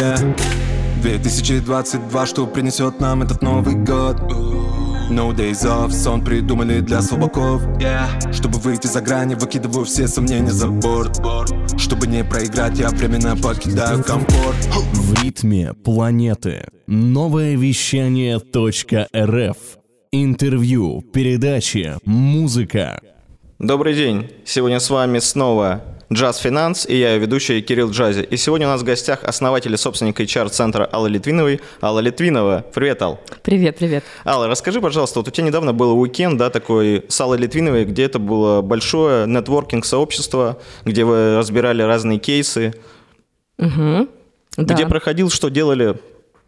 yeah. 2022, что принесет нам этот Новый год. No days off, сон придумали для слабаков. Yeah. Чтобы выйти за грани, выкидываю все сомнения за борт. Чтобы не проиграть, я временно покидаю комфорт. В ритме планеты. Новое вещание .рф. Интервью, передачи, музыка. Добрый день! Сегодня с вами снова Джаз Финанс и я, ведущий Кирилл Джази. И сегодня у нас в гостях основатель и собственник HR-центра Алла Литвиновой. Алла Литвинова. Привет, Ал. Привет, привет. Алла, расскажи, пожалуйста, вот у тебя недавно был уикенд, да, такой с Аллой Литвиновой, где это было большое нетворкинг-сообщество, где вы разбирали разные кейсы. Угу. Где да. проходил, что делали,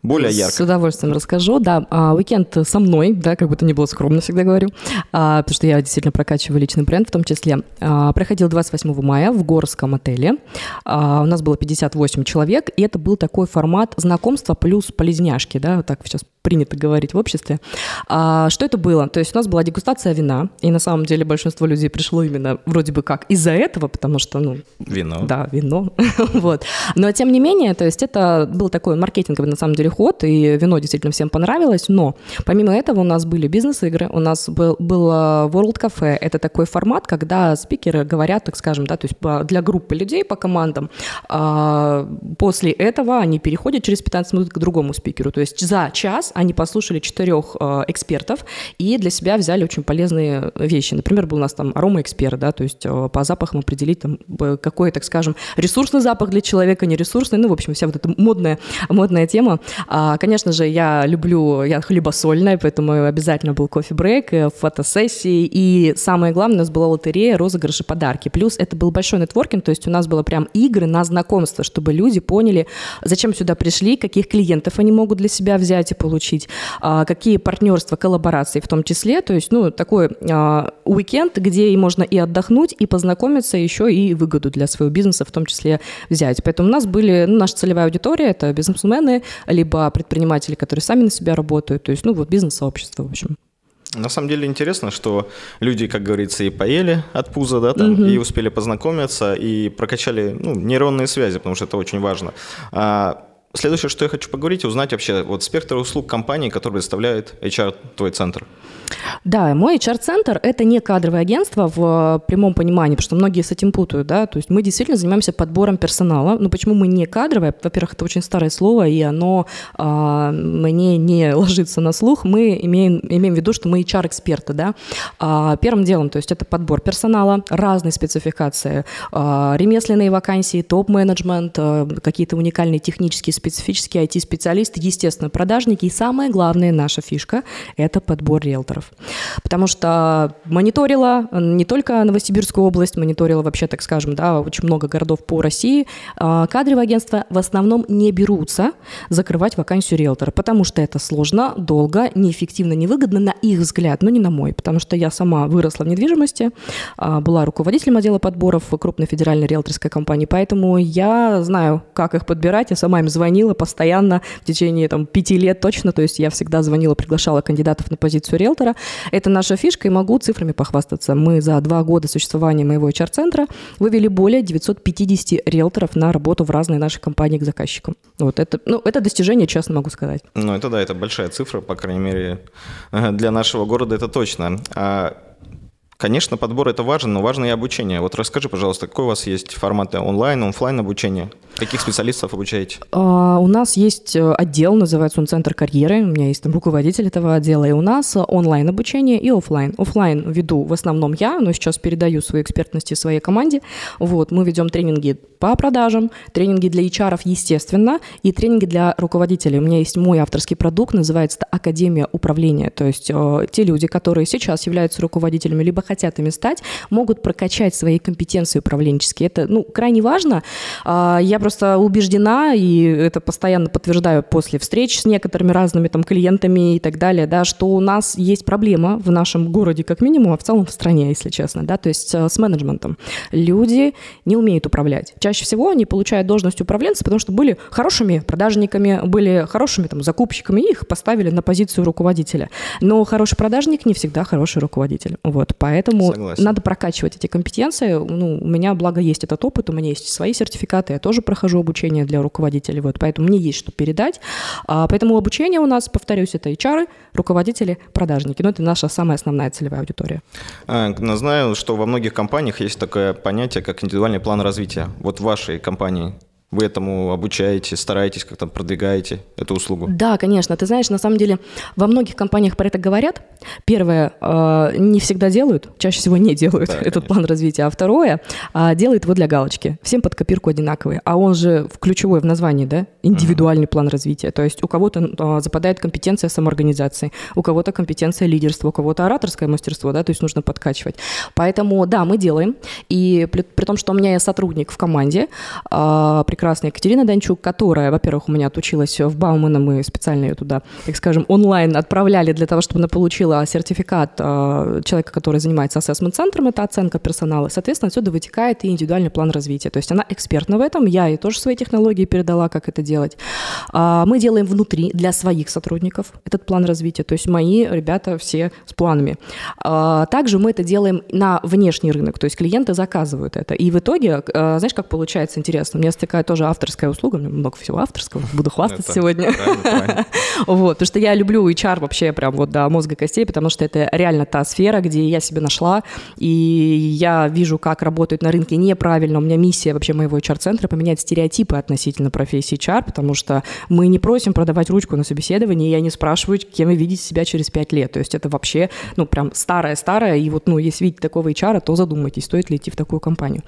более ярко. С удовольствием расскажу. Да, а, уикенд со мной, да, как бы то ни было скромно, всегда говорю, а, потому что я действительно прокачиваю личный бренд в том числе. А, проходил 28 мая в Горском отеле. У нас было 58 человек, и это был такой формат знакомства плюс полезняшки, да, вот так сейчас принято говорить в обществе. А, что это было? То есть у нас была дегустация вина, и на самом деле большинство людей пришло именно вроде бы как из-за этого, потому что, ну... Вино. Да, вино. вот. Но тем не менее, то есть это был такой маркетинговый на самом деле ход, и вино действительно всем понравилось, но помимо этого у нас были бизнес-игры, у нас был, был World Cafe, это такой формат, когда спикеры говорят, так скажем, да, то есть для группы людей по командам, а, после этого они переходят через 15 минут к другому спикеру, то есть за час они послушали четырех э, экспертов и для себя взяли очень полезные вещи. Например, был у нас там аромаэксперт, да, то есть э, по запахам определить там какой, так скажем, ресурсный запах для человека, не ресурсный, ну, в общем, вся вот эта модная, модная тема. А, конечно же, я люблю, я хлебосольная, поэтому обязательно был кофе-брейк, э, фотосессии, и самое главное, у нас была лотерея, розыгрыши, подарки. Плюс это был большой нетворкинг, то есть у нас было прям игры на знакомство, чтобы люди поняли, зачем сюда пришли, каких клиентов они могут для себя взять и получить, получить, а, какие партнерства, коллаборации в том числе. То есть, ну, такой а, уикенд, где и можно и отдохнуть, и познакомиться, еще и выгоду для своего бизнеса в том числе взять. Поэтому у нас были, ну, наша целевая аудитория – это бизнесмены, либо предприниматели, которые сами на себя работают, то есть, ну, вот бизнес-сообщество, в общем. На самом деле интересно, что люди, как говорится, и поели от пуза, да, там, угу. и успели познакомиться, и прокачали ну, нейронные связи, потому что это очень важно. А Следующее, что я хочу поговорить, узнать вообще вот спектр услуг компании, который представляет HR твой центр. Да, мой HR-центр – это не кадровое агентство в прямом понимании, потому что многие с этим путают, да, то есть мы действительно занимаемся подбором персонала, но почему мы не кадровое? Во-первых, это очень старое слово, и оно а, мне не ложится на слух, мы имеем, имеем в виду, что мы HR-эксперты, да. А, первым делом, то есть это подбор персонала, разные спецификации, а, ремесленные вакансии, топ-менеджмент, а, какие-то уникальные технические, специфические IT-специалисты, естественно, продажники, и самое главное, наша фишка – это подбор риэлторов. Потому что мониторила не только Новосибирскую область, мониторила вообще, так скажем, да, очень много городов по России. А, кадровые агентства в основном не берутся закрывать вакансию риэлтора, потому что это сложно, долго, неэффективно, невыгодно на их взгляд, но не на мой, потому что я сама выросла в недвижимости, а, была руководителем отдела подборов крупной федеральной риэлторской компании, поэтому я знаю, как их подбирать, я сама им звонила постоянно в течение там, пяти лет точно, то есть я всегда звонила, приглашала кандидатов на позицию риэлтора. Это наша фишка, и могу цифрами похвастаться. Мы за два года существования моего HR-центра вывели более 950 риэлторов на работу в разные наши компании к заказчикам. Вот это, ну, это достижение, честно могу сказать. Ну, это да, это большая цифра, по крайней мере, для нашего города это точно. А Конечно, подбор это важно, но важно и обучение. Вот расскажи, пожалуйста, какой у вас есть форматы онлайн, офлайн обучения? Каких специалистов обучаете? Uh, у нас есть э, отдел, называется он Центр карьеры. У меня есть там руководитель этого отдела. И у нас онлайн обучение и офлайн. Офлайн веду в основном я, но сейчас передаю свои экспертности своей команде. Вот, мы ведем тренинги по продажам, тренинги для HR, естественно, и тренинги для руководителей. У меня есть мой авторский продукт, называется Академия управления. То есть э, те люди, которые сейчас являются руководителями, либо хотят ими стать, могут прокачать свои компетенции управленческие. Это ну, крайне важно. Э, я просто убеждена, и это постоянно подтверждаю после встреч с некоторыми разными там клиентами и так далее, да, что у нас есть проблема в нашем городе как минимум, а в целом в стране, если честно, да, то есть э, с менеджментом. Люди не умеют управлять. Чаще всего они получают должность управленца, потому что были хорошими продажниками, были хорошими там закупщиками, и их поставили на позицию руководителя. Но хороший продажник не всегда хороший руководитель. Вот, поэтому Поэтому Согласен. надо прокачивать эти компетенции. Ну, у меня, благо, есть этот опыт, у меня есть свои сертификаты, я тоже прохожу обучение для руководителей, вот, поэтому мне есть что передать. А, поэтому обучение у нас, повторюсь, это HR, руководители, продажники. Ну, это наша самая основная целевая аудитория. А, знаю, что во многих компаниях есть такое понятие, как индивидуальный план развития. Вот в вашей компании вы этому обучаете, стараетесь, как-то продвигаете эту услугу? Да, конечно. Ты знаешь, на самом деле во многих компаниях про это говорят. Первое, э, не всегда делают, чаще всего не делают да, этот конечно. план развития. А второе, э, делает его для галочки. Всем под копирку одинаковый. А он же в ключевой в названии, да? Индивидуальный mm-hmm. план развития. То есть у кого-то э, западает компетенция самоорганизации, у кого-то компетенция лидерства, у кого-то ораторское мастерство, да, то есть нужно подкачивать. Поэтому, да, мы делаем. И при, при том, что у меня есть сотрудник в команде, э, прекрасная Екатерина Данчук, которая, во-первых, у меня отучилась в Баумана, мы специально ее туда, так скажем, онлайн отправляли для того, чтобы она получила сертификат э, человека, который занимается ассессмент-центром, это оценка персонала. Соответственно, отсюда вытекает и индивидуальный план развития. То есть она экспертна в этом, я ей тоже свои технологии передала, как это делать. А, мы делаем внутри для своих сотрудников этот план развития, то есть мои ребята все с планами. А, также мы это делаем на внешний рынок, то есть клиенты заказывают это. И в итоге, э, знаешь, как получается интересно, у меня такая тоже авторская услуга, у меня много всего авторского, буду хвастаться сегодня. Вот, потому что я люблю HR вообще прям вот до мозга костей, потому что это реально та сфера, где я себя нашла, и я вижу, как работают на рынке неправильно. У меня миссия вообще моего HR-центра поменять стереотипы относительно профессии HR, потому что мы не просим продавать ручку на собеседовании, я не спрашиваю, кем вы видите себя через пять лет. То есть это вообще, ну, прям старое-старое, и вот, ну, если видите такого HR, то задумайтесь, стоит ли идти в такую компанию.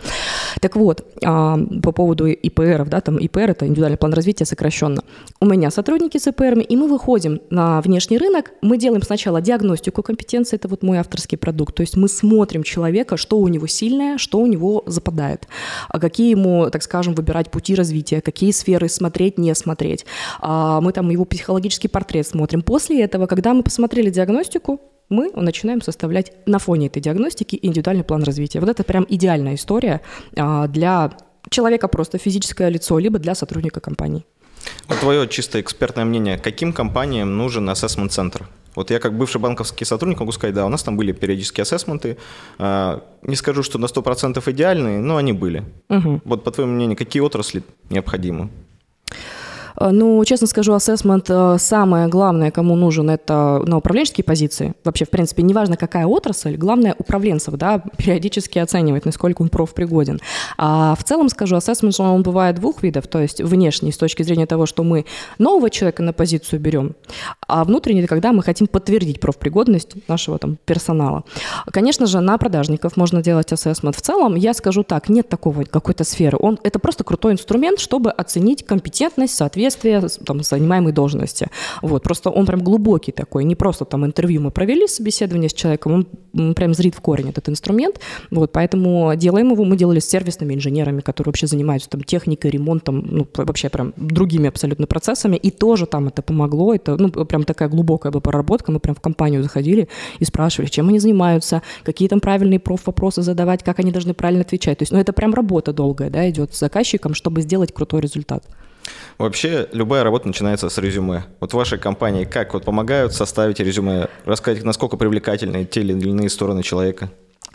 Так вот, а, по поводу ИП ИПРов, да, там ИПР – это индивидуальный план развития сокращенно. У меня сотрудники с ИПРами, и мы выходим на внешний рынок, мы делаем сначала диагностику компетенции, это вот мой авторский продукт, то есть мы смотрим человека, что у него сильное, что у него западает, а какие ему, так скажем, выбирать пути развития, какие сферы смотреть, не смотреть. А мы там его психологический портрет смотрим. После этого, когда мы посмотрели диагностику, мы начинаем составлять на фоне этой диагностики индивидуальный план развития. Вот это прям идеальная история а, для человека просто физическое лицо, либо для сотрудника компании. Вот твое чисто экспертное мнение, каким компаниям нужен ассессмент-центр? Вот я как бывший банковский сотрудник могу сказать, да, у нас там были периодические ассессменты. А, не скажу, что на 100% идеальные, но они были. Угу. Вот по твоему мнению, какие отрасли необходимы? Э, ну, честно скажу, ассессмент э, самое главное, кому нужен, это на управленческие позиции. Вообще, в принципе, неважно, какая отрасль, главное управленцев, да, периодически оценивать, насколько он профпригоден. А в целом, скажу, ассессмент, он бывает двух видов, то есть внешний, с точки зрения того, что мы нового человека на позицию берем, а внутренний, когда мы хотим подтвердить профпригодность нашего там персонала. Конечно же, на продажников можно делать ассессмент. В целом, я скажу так, нет такого какой-то сферы. Он, это просто крутой инструмент, чтобы оценить компетентность, соответствие соответствие там, занимаемой должности. Вот, просто он прям глубокий такой, не просто там интервью мы провели, собеседование с человеком, он прям зрит в корень этот инструмент, вот, поэтому делаем его, мы делали с сервисными инженерами, которые вообще занимаются там техникой, ремонтом, ну, вообще прям другими абсолютно процессами, и тоже там это помогло, это, ну, прям такая глубокая была проработка, мы прям в компанию заходили и спрашивали, чем они занимаются, какие там правильные проф-вопросы задавать, как они должны правильно отвечать, то есть, ну, это прям работа долгая, да, идет с заказчиком, чтобы сделать крутой результат. Вообще, любая работа начинается с резюме. Вот в вашей компании как вот помогают составить резюме, рассказать, насколько привлекательны те или иные стороны человека?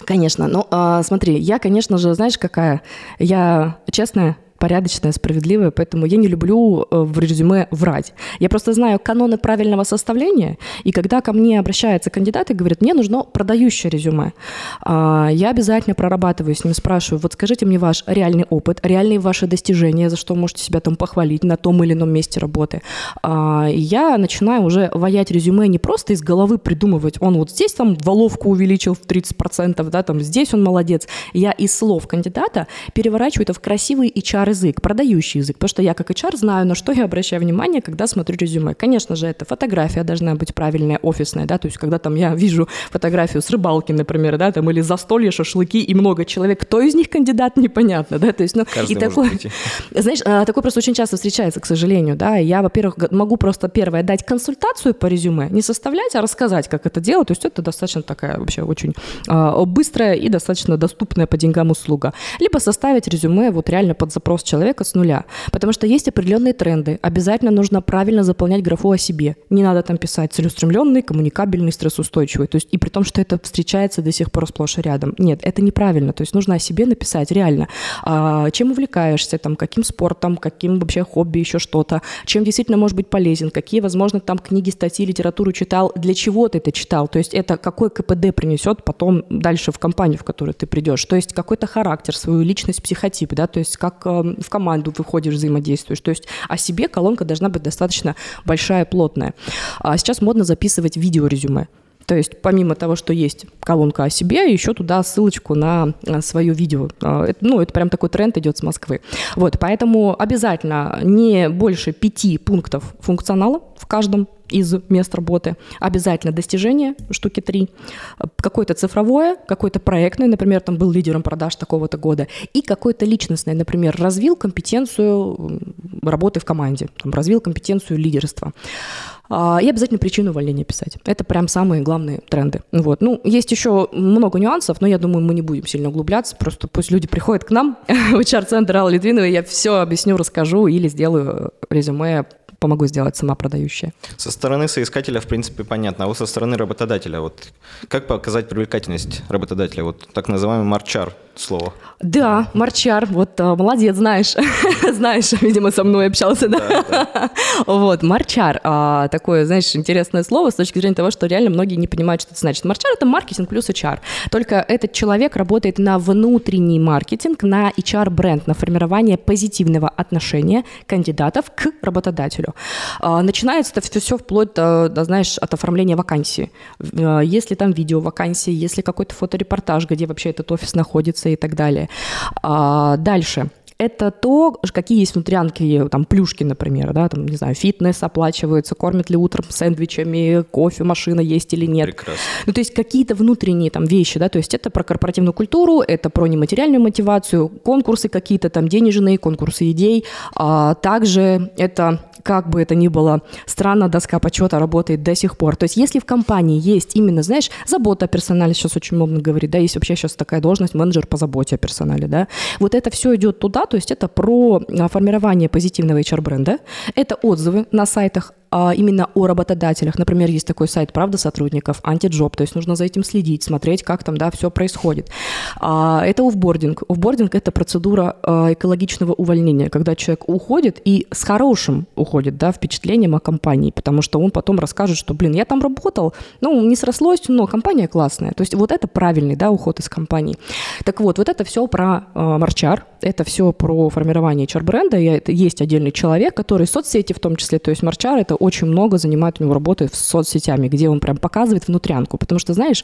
Конечно. Ну, а, смотри, я, конечно же, знаешь, какая? Я честная, порядочная, справедливая, поэтому я не люблю э, в резюме врать. Я просто знаю каноны правильного составления, и когда ко мне обращаются кандидаты и говорят, мне нужно продающее резюме, а, я обязательно прорабатываю с ним, спрашиваю, вот скажите мне ваш реальный опыт, реальные ваши достижения, за что можете себя там похвалить на том или ином месте работы. А, я начинаю уже ваять резюме не просто из головы придумывать, он вот здесь там воловку увеличил в 30%, да, там здесь он молодец. Я из слов кандидата переворачиваю это в красивый HR HR-язык, продающий язык, потому что я как HR знаю, на что я обращаю внимание, когда смотрю резюме. Конечно же, это фотография должна быть правильная, офисная, да, то есть когда там я вижу фотографию с рыбалки, например, да, там или застолье, шашлыки и много человек, кто из них кандидат, непонятно, да, то есть, ну, Каждый и такой, знаешь, а, такой просто очень часто встречается, к сожалению, да, я, во-первых, могу просто первое дать консультацию по резюме, не составлять, а рассказать, как это делать, то есть это достаточно такая вообще очень э, быстрая и достаточно доступная по деньгам услуга, либо составить резюме вот реально под запрос рост человека с нуля. Потому что есть определенные тренды. Обязательно нужно правильно заполнять графу о себе. Не надо там писать целеустремленный, коммуникабельный, стрессоустойчивый. То есть и при том, что это встречается до сих пор сплошь и рядом. Нет, это неправильно. То есть нужно о себе написать реально. А, чем увлекаешься, там, каким спортом, каким вообще хобби, еще что-то. Чем действительно может быть полезен, какие, возможно, там книги, статьи, литературу читал, для чего ты это читал. То есть это какой КПД принесет потом дальше в компанию, в которую ты придешь. То есть какой-то характер, свою личность, психотип, да, то есть как э, в команду выходишь, взаимодействуешь. То есть о себе колонка должна быть достаточно большая, плотная. А сейчас модно записывать видеорезюме. То есть помимо того, что есть колонка о себе, еще туда ссылочку на свое видео. А, ну, это прям такой тренд идет с Москвы. Вот, поэтому обязательно не больше пяти пунктов функционала в каждом из мест работы. Обязательно достижение, штуки три. Какое-то цифровое, какое-то проектное, например, там был лидером продаж такого-то года. И какое-то личностное, например, развил компетенцию работы в команде, там, развил компетенцию лидерства. А, и обязательно причину увольнения писать. Это прям самые главные тренды. Вот. Ну, есть еще много нюансов, но я думаю, мы не будем сильно углубляться. Просто пусть люди приходят к нам в HR-центр Аллы Литвиновой, я все объясню, расскажу или сделаю резюме помогу сделать сама продающая. Со стороны соискателя, в принципе, понятно. А вот со стороны работодателя, вот как показать привлекательность работодателя? Вот так называемый марчар слово. Да, марчар, вот а, молодец, знаешь, знаешь, видимо, со мной общался, да? да, да. Вот, марчар, а, такое, знаешь, интересное слово с точки зрения того, что реально многие не понимают, что это значит. Марчар — это маркетинг плюс HR. Только этот человек работает на внутренний маркетинг, на HR-бренд, на формирование позитивного отношения кандидатов к работодателю. А, начинается это все вплоть до, до, знаешь, от оформления вакансии. А, если там видео вакансии, если какой-то фоторепортаж, где вообще этот офис находится и так далее. А, дальше это то, какие есть внутрянки, там, плюшки, например, да, там, не знаю, фитнес оплачивается, кормят ли утром сэндвичами, кофе, машина есть или нет. Прекрасно. Ну, то есть какие-то внутренние там вещи, да, то есть это про корпоративную культуру, это про нематериальную мотивацию, конкурсы какие-то там денежные, конкурсы идей, а также это как бы это ни было странно, доска почета работает до сих пор. То есть если в компании есть именно, знаешь, забота о персонале, сейчас очень модно говорить, да, есть вообще сейчас такая должность, менеджер по заботе о персонале, да, вот это все идет туда, то есть это про а, формирование позитивного HR-бренда, это отзывы на сайтах именно о работодателях. Например, есть такой сайт «Правда сотрудников», Antijob, то есть нужно за этим следить, смотреть, как там, да, все происходит. А, это офбординг. Офбординг – это процедура а, экологичного увольнения, когда человек уходит и с хорошим уходит, да, впечатлением о компании, потому что он потом расскажет, что, блин, я там работал, ну, не срослось, но компания классная. То есть вот это правильный, да, уход из компании. Так вот, вот это все про марчар, это все про формирование HR-бренда, есть отдельный человек, который соцсети в том числе, то есть марчар – это очень много занимает у него работы с соцсетями, где он прям показывает внутрянку. Потому что, знаешь,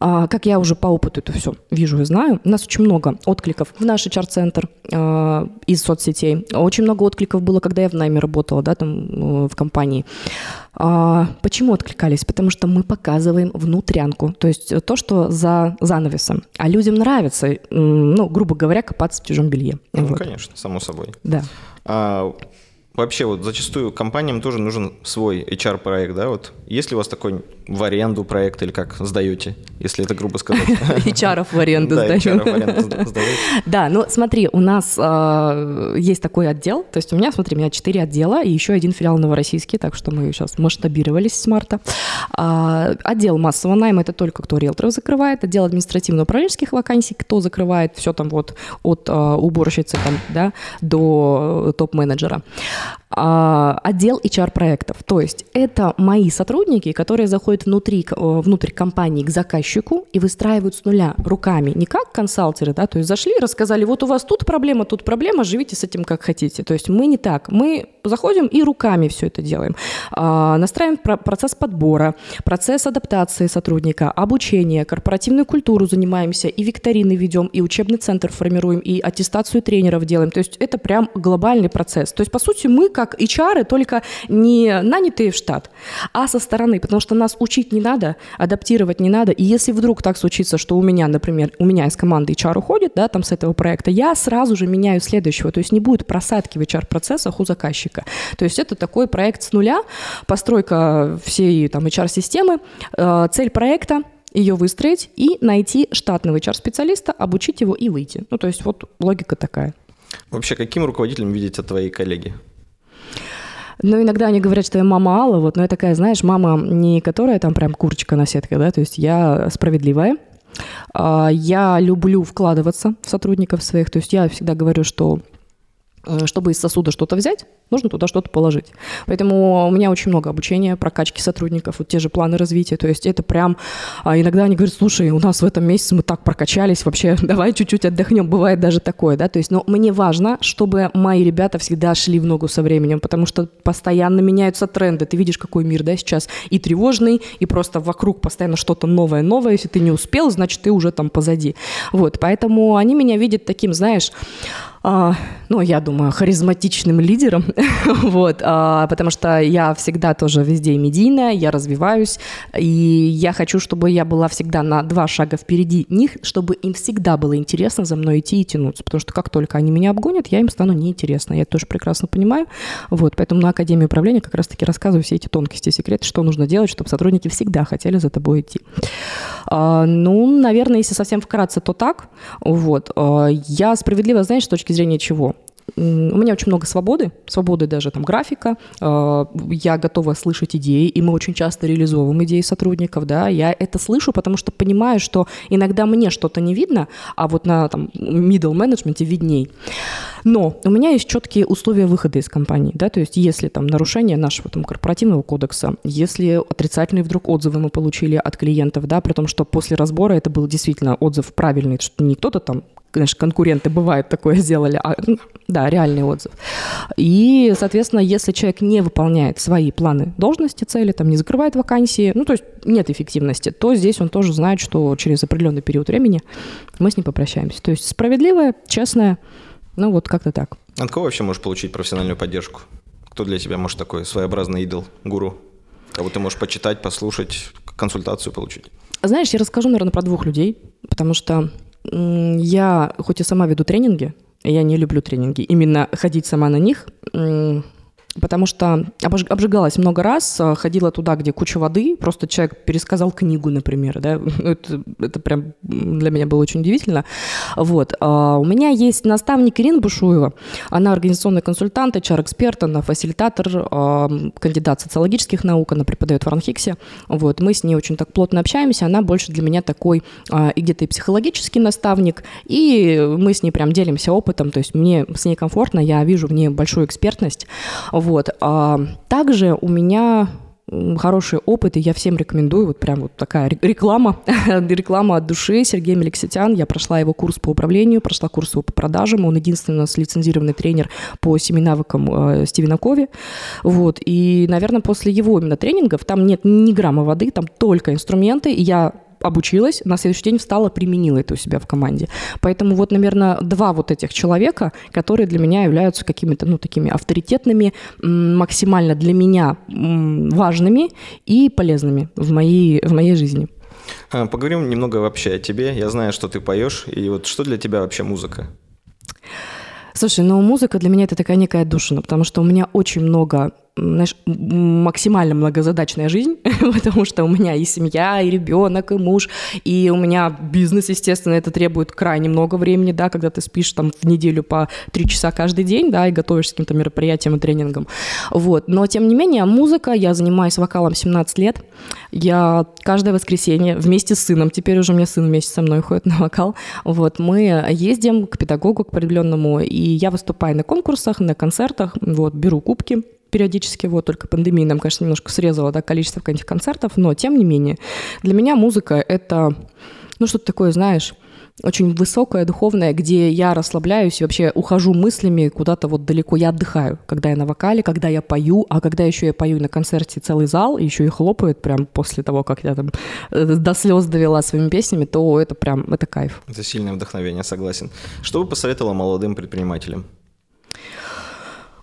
а, как я уже по опыту это все вижу и знаю, у нас очень много откликов в наш HR-центр а, из соцсетей. Очень много откликов было, когда я в найме работала, да, там э, в компании. А, почему откликались? Потому что мы показываем внутрянку, то есть то, что за занавесом. А людям нравится, ну, грубо говоря, копаться в чужом белье. Ну, вот. конечно, само собой. Да. А, вообще вот зачастую компаниям тоже нужен свой HR-проект, да, вот есть ли у вас такой в аренду проект или как сдаете, если это грубо сказать? HR в аренду сдаем. Да, ну смотри, у нас а, есть такой отдел, то есть у меня, смотри, у меня четыре отдела и еще один филиал новороссийский, так что мы сейчас масштабировались с марта. А, отдел массового найма – это только кто риэлторов закрывает, отдел административно-управленческих вакансий, кто закрывает все там вот от а, уборщицы там, да, до топ-менеджера. Отдел HR-проектов, то есть это мои сотрудники, которые заходят внутри, э, внутрь компании к заказчику и выстраивают с нуля руками, не как консалтеры, да, то есть зашли, рассказали, вот у вас тут проблема, тут проблема, живите с этим как хотите. То есть мы не так, мы заходим и руками все это делаем. А, настраиваем процесс подбора, процесс адаптации сотрудника, обучения, корпоративную культуру занимаемся, и викторины ведем, и учебный центр формируем, и аттестацию тренеров делаем. То есть это прям глобальный процесс. То есть, по сути, мы как HR, только не нанятые в штат, а со стороны, потому что нас учить не надо, адаптировать не надо. И если вдруг так случится, что у меня, например, у меня из команды HR уходит, да, там с этого проекта, я сразу же меняю следующего. То есть не будет просадки в HR-процессах у заказчика. То есть это такой проект с нуля, постройка всей там HR-системы, э, цель проекта ее выстроить и найти штатного HR-специалиста, обучить его и выйти. Ну, то есть вот логика такая. Вообще, каким руководителем видите твои коллеги? Ну, иногда они говорят, что я мама Алла, вот, но я такая, знаешь, мама не которая там прям курочка на сетке, да, то есть я справедливая, а, я люблю вкладываться в сотрудников своих, то есть я всегда говорю, что чтобы из сосуда что-то взять, нужно туда что-то положить. Поэтому у меня очень много обучения, прокачки сотрудников, вот те же планы развития. То есть это прям... А иногда они говорят, слушай, у нас в этом месяце мы так прокачались, вообще давай чуть-чуть отдохнем. Бывает даже такое, да. То есть, но мне важно, чтобы мои ребята всегда шли в ногу со временем, потому что постоянно меняются тренды. Ты видишь, какой мир, да, сейчас и тревожный, и просто вокруг постоянно что-то новое-новое. Если ты не успел, значит, ты уже там позади. Вот, поэтому они меня видят таким, знаешь, а, ну, я думаю, харизматичным лидером, вот, а, потому что я всегда тоже везде медийная, я развиваюсь, и я хочу, чтобы я была всегда на два шага впереди них, чтобы им всегда было интересно за мной идти и тянуться, потому что как только они меня обгонят, я им стану неинтересна, я это тоже прекрасно понимаю, вот, поэтому на Академии управления как раз-таки рассказываю все эти тонкости, секреты, что нужно делать, чтобы сотрудники всегда хотели за тобой идти. А, ну, наверное, если совсем вкратце, то так, вот, а, я справедливо, знаешь, с точки точки зрения чего? у меня очень много свободы, свободы даже там графика, э, я готова слышать идеи, и мы очень часто реализовываем идеи сотрудников, да, я это слышу, потому что понимаю, что иногда мне что-то не видно, а вот на там middle менеджменте видней. Но у меня есть четкие условия выхода из компании, да, то есть если там нарушение нашего там корпоративного кодекса, если отрицательные вдруг отзывы мы получили от клиентов, да, при том, что после разбора это был действительно отзыв правильный, что не кто-то там конечно, конкуренты бывает такое сделали, а, да, реальный отзыв. И, соответственно, если человек не выполняет свои планы должности, цели, там, не закрывает вакансии, ну, то есть нет эффективности, то здесь он тоже знает, что через определенный период времени мы с ним попрощаемся. То есть справедливое, честное, ну, вот как-то так. От кого вообще можешь получить профессиональную поддержку? Кто для тебя может такой своеобразный идол, гуру? Кого ты можешь почитать, послушать, консультацию получить? Знаешь, я расскажу, наверное, про двух людей, потому что я хоть и сама веду тренинги, я не люблю тренинги, именно ходить сама на них, потому что обжигалась много раз, а, ходила туда, где куча воды, просто человек пересказал книгу, например, да, это, это прям для меня было очень удивительно. Вот. А, у меня есть наставник Ирина Бушуева, она организационный консультант, HR-эксперт, она фасилитатор, а, кандидат социологических наук, она преподает в Ранхиксе, вот, мы с ней очень так плотно общаемся, она больше для меня такой и где-то и психологический наставник, и мы с ней прям делимся опытом, то есть мне с ней комфортно, я вижу в ней большую экспертность. А также у меня хороший опыт, и я всем рекомендую, вот прям вот такая реклама, реклама от души. Сергей Меликситян, я прошла его курс по управлению, прошла курс по продажам, он единственный у нас лицензированный тренер по семи навыкам э, Стивена Кови, вот, и, наверное, после его именно тренингов, там нет ни грамма воды, там только инструменты, и я обучилась, на следующий день встала, применила это у себя в команде. Поэтому вот, наверное, два вот этих человека, которые для меня являются какими-то, ну, такими авторитетными, максимально для меня важными и полезными в моей, в моей жизни. А, поговорим немного вообще о тебе. Я знаю, что ты поешь, и вот что для тебя вообще музыка? Слушай, ну музыка для меня это такая некая душина, потому что у меня очень много знаешь, максимально многозадачная жизнь, потому что у меня и семья, и ребенок, и муж, и у меня бизнес, естественно, это требует крайне много времени, да, когда ты спишь там в неделю по три часа каждый день, да, и готовишься к каким-то мероприятиям и тренингам, вот. Но, тем не менее, музыка, я занимаюсь вокалом 17 лет, я каждое воскресенье вместе с сыном, теперь уже у меня сын вместе со мной ходит на вокал, вот, мы ездим к педагогу, к определенному, и я выступаю на конкурсах, на концертах, вот, беру кубки, периодически, вот, только пандемия нам, конечно, немножко срезала, да, количество этих концертов, но, тем не менее, для меня музыка — это, ну, что-то такое, знаешь, очень высокое, духовное, где я расслабляюсь и вообще ухожу мыслями куда-то вот далеко. Я отдыхаю, когда я на вокале, когда я пою, а когда еще я пою на концерте целый зал, еще и хлопает прям после того, как я там э, до слез довела своими песнями, то это прям, это кайф. Это сильное вдохновение, согласен. Что бы посоветовала молодым предпринимателям?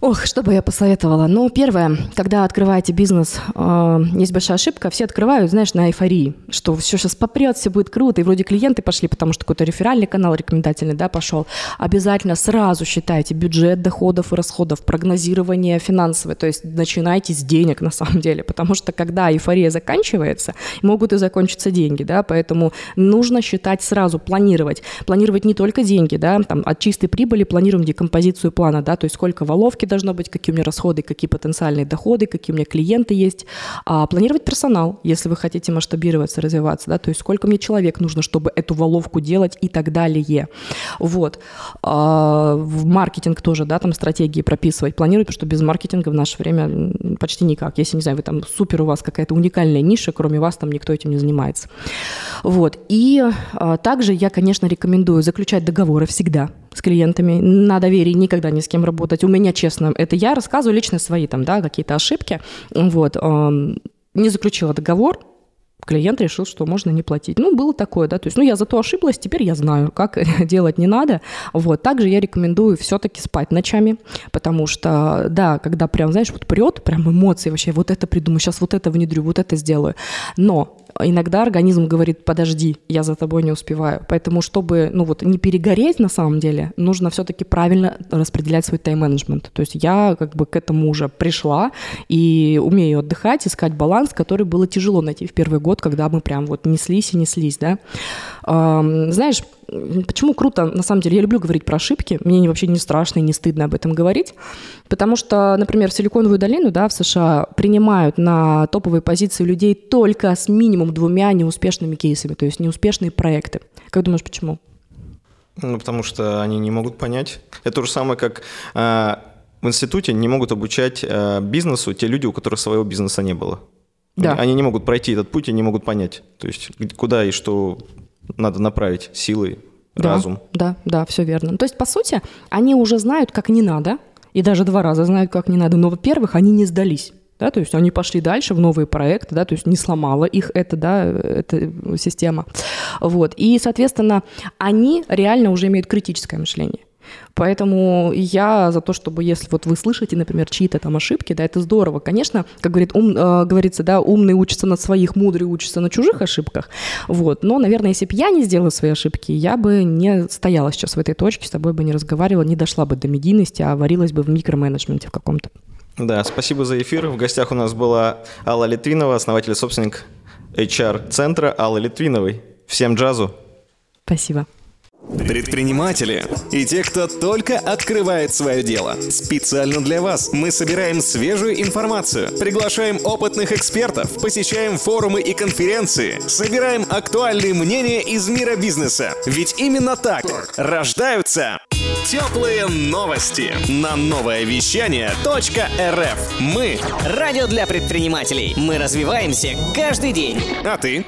Ох, что бы я посоветовала? Ну, первое, когда открываете бизнес, э, есть большая ошибка, все открывают, знаешь, на эйфории, что все сейчас попрет, все будет круто, и вроде клиенты пошли, потому что какой-то реферальный канал рекомендательный, да, пошел. Обязательно сразу считайте бюджет доходов и расходов, прогнозирование финансовое, то есть начинайте с денег на самом деле, потому что когда эйфория заканчивается, могут и закончиться деньги, да, поэтому нужно считать сразу, планировать. Планировать не только деньги, да, там от чистой прибыли планируем декомпозицию плана, да, то есть сколько воловки должно быть, какие у меня расходы, какие потенциальные доходы, какие у меня клиенты есть. А планировать персонал, если вы хотите масштабироваться, развиваться, да, то есть сколько мне человек нужно, чтобы эту воловку делать и так далее. Вот. А, в маркетинг тоже, да, там стратегии прописывать, планировать, потому что без маркетинга в наше время почти никак. Если, не знаю, вы там супер, у вас какая-то уникальная ниша, кроме вас там никто этим не занимается. Вот. И а, также я, конечно, рекомендую заключать договоры всегда с клиентами, на доверии никогда ни с кем работать. У меня, честно, это я рассказываю лично свои там, да, какие-то ошибки. Вот. Не заключила договор, клиент решил, что можно не платить. Ну, было такое, да, то есть, ну, я зато ошиблась, теперь я знаю, как делать не надо. Вот, также я рекомендую все-таки спать ночами, потому что, да, когда прям, знаешь, вот прет, прям эмоции вообще, вот это придумаю, сейчас вот это внедрю, вот это сделаю. Но иногда организм говорит, подожди, я за тобой не успеваю. Поэтому, чтобы, ну вот, не перегореть на самом деле, нужно все-таки правильно распределять свой тайм-менеджмент. То есть я как бы к этому уже пришла и умею отдыхать, искать баланс, который было тяжело найти в первый год, когда мы прям вот неслись и неслись, да. Знаешь, почему круто, на самом деле, я люблю говорить про ошибки, мне вообще не страшно и не стыдно об этом говорить, потому что, например, в Силиконовую долину, да, в США принимают на топовые позиции людей только с минимум двумя неуспешными кейсами, то есть неуспешные проекты. Как думаешь, почему? Ну, потому что они не могут понять. Это то же самое, как э, в институте не могут обучать э, бизнесу те люди, у которых своего бизнеса не было. Да. Они, не могут пройти этот путь и не могут понять, то есть куда и что надо направить силой, да, разум. Да, да, все верно. То есть, по сути, они уже знают, как не надо, и даже два раза знают, как не надо. Но, во-первых, они не сдались. Да, то есть они пошли дальше в новые проекты, да, то есть не сломала их эта, да, эта система. Вот. И, соответственно, они реально уже имеют критическое мышление. Поэтому я за то, чтобы если вот вы слышите, например, чьи-то там ошибки, да, это здорово. Конечно, как говорит, ум, э, говорится, да, умный учится на своих, мудрый учится на чужих ошибках. Вот. Но, наверное, если бы я не сделала свои ошибки, я бы не стояла сейчас в этой точке, с тобой бы не разговаривала, не дошла бы до медийности, а варилась бы в микроменеджменте в каком-то. Да, спасибо за эфир. В гостях у нас была Алла Литвинова, основатель и собственник HR-центра Аллы Литвиновой. Всем джазу! Спасибо. Предприниматели и те, кто только открывает свое дело. Специально для вас мы собираем свежую информацию, приглашаем опытных экспертов, посещаем форумы и конференции, собираем актуальные мнения из мира бизнеса. Ведь именно так рождаются теплые новости на новое вещание .рф. Мы радио для предпринимателей. Мы развиваемся каждый день. А ты?